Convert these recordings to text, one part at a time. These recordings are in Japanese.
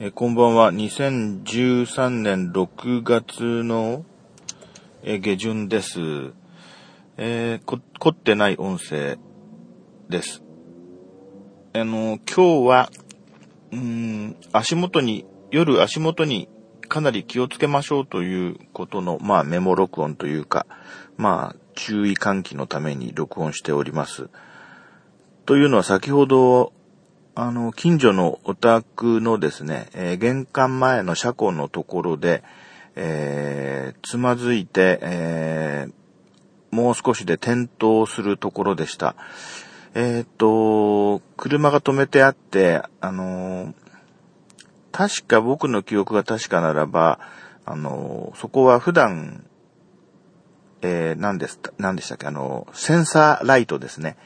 えこんばんは。2013年6月の、え下旬です。えー、こ、凝ってない音声です。あの、今日は、うん、足元に、夜足元にかなり気をつけましょうということの、まあメモ録音というか、まあ注意喚起のために録音しております。というのは先ほどあの、近所のお宅のですね、えー、玄関前の車庫のところで、えー、つまずいて、えー、もう少しで転倒するところでした。えっと、車が止めてあって、あの確か僕の記憶が確かならば、あのそこは普段、えー、何です、何でしたっけ、あの、センサーライトですね。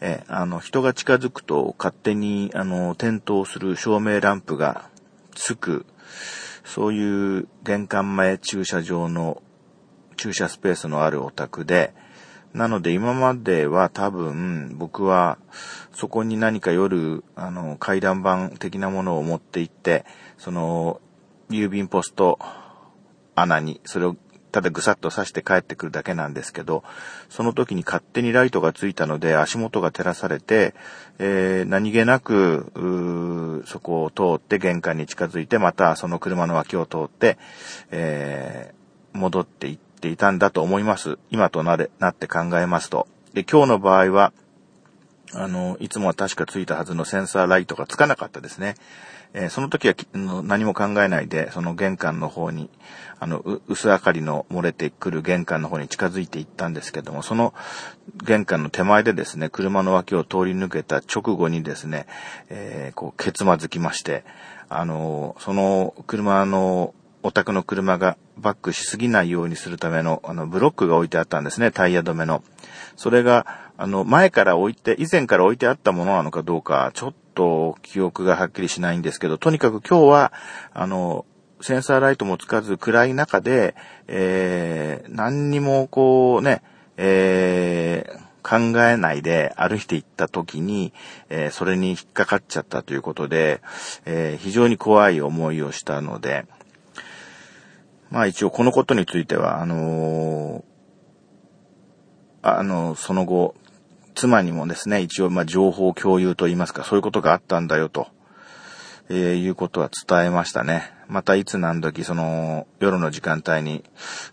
えあの、人が近づくと勝手に、あの、点灯する照明ランプがつく、そういう玄関前駐車場の駐車スペースのあるお宅で、なので今までは多分僕はそこに何か夜、あの、階段板的なものを持って行って、その、郵便ポスト穴にそれをただぐさっと刺して帰ってくるだけなんですけど、その時に勝手にライトがついたので足元が照らされて、えー、何気なく、そこを通って玄関に近づいて、またその車の脇を通って、えー、戻っていっていたんだと思います。今となれ、なって考えますと。で、今日の場合は、あの、いつもは確かついたはずのセンサーライトがつかなかったですね。えー、その時は何も考えないで、その玄関の方に、あの、薄明かりの漏れてくる玄関の方に近づいていったんですけども、その玄関の手前でですね、車の脇を通り抜けた直後にですね、えー、こう、けつまずきまして、あの、その車の、お宅の車がバックしすぎないようにするための、あの、ブロックが置いてあったんですね、タイヤ止めの。それが、あの、前から置いて、以前から置いてあったものなのかどうか、ちょっと記憶がはっきりしないんですけど、とにかく今日は、あの、センサーライトもつかず暗い中で、えー、何にもこうね、えー、考えないで歩いていった時に、えー、それに引っかかっちゃったということで、えー、非常に怖い思いをしたので、まあ一応このことについては、あのー、あの、その後、妻にもですね、一応ま情報共有といいますか、そういうことがあったんだよと、えー、いうことは伝えましたね。またいつ何時、その夜の時間帯に、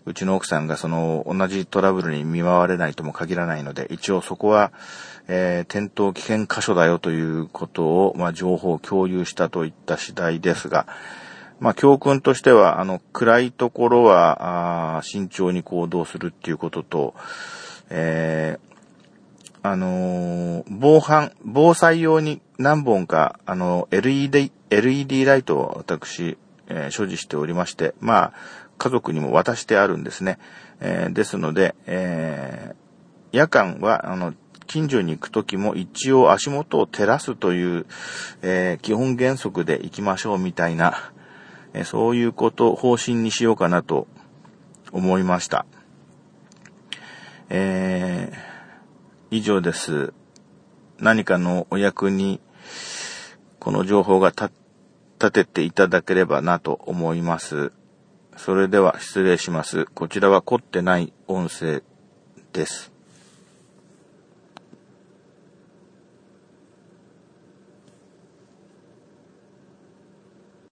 うちの奥さんがその同じトラブルに見舞われないとも限らないので、一応そこは、えー、転倒危険箇所だよということを、まあ情報共有したといった次第ですが、まあ、教訓としては、あの、暗いところは、あ慎重に行動するっていうことと、えあのー、防犯、防災用に何本か、あの、LED、LED ライトを私、えー、所持しておりまして、まあ、家族にも渡してあるんですね。えー、ですので、え夜間は、あの、近所に行くときも一応足元を照らすという、え基本原則で行きましょうみたいな、えそういうこと、方針にしようかなと思いました。え以上です。何かのお役に、この情報が立てていただければなと思います。それでは失礼します。こちらは凝ってない音声です。